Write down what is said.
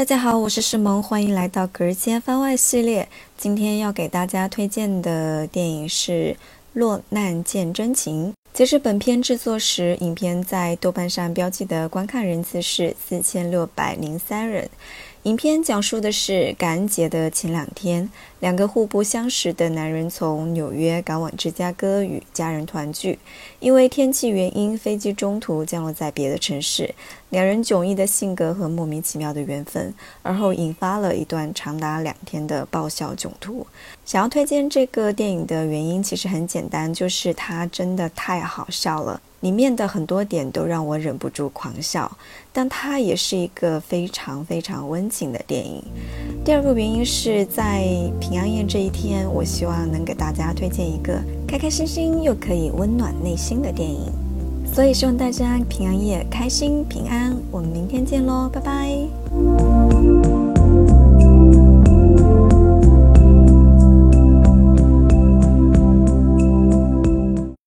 大家好，我是诗萌，欢迎来到隔间番外系列。今天要给大家推荐的电影是《落难见真情》。截至本片制作时，影片在豆瓣上标记的观看人次是四千六百零三人。影片讲述的是感恩节的前两天，两个互不相识的男人从纽约赶往芝加哥与家人团聚。因为天气原因，飞机中途降落在别的城市。两人迥异的性格和莫名其妙的缘分，而后引发了一段长达两天的爆笑囧途。想要推荐这个电影的原因其实很简单，就是它真的太好笑了。里面的很多点都让我忍不住狂笑，但它也是一个非常非常温情的电影。第二个原因是在平安夜这一天，我希望能给大家推荐一个开开心心又可以温暖内心的电影，所以希望大家平安夜开心平安。我们明天见喽，拜拜。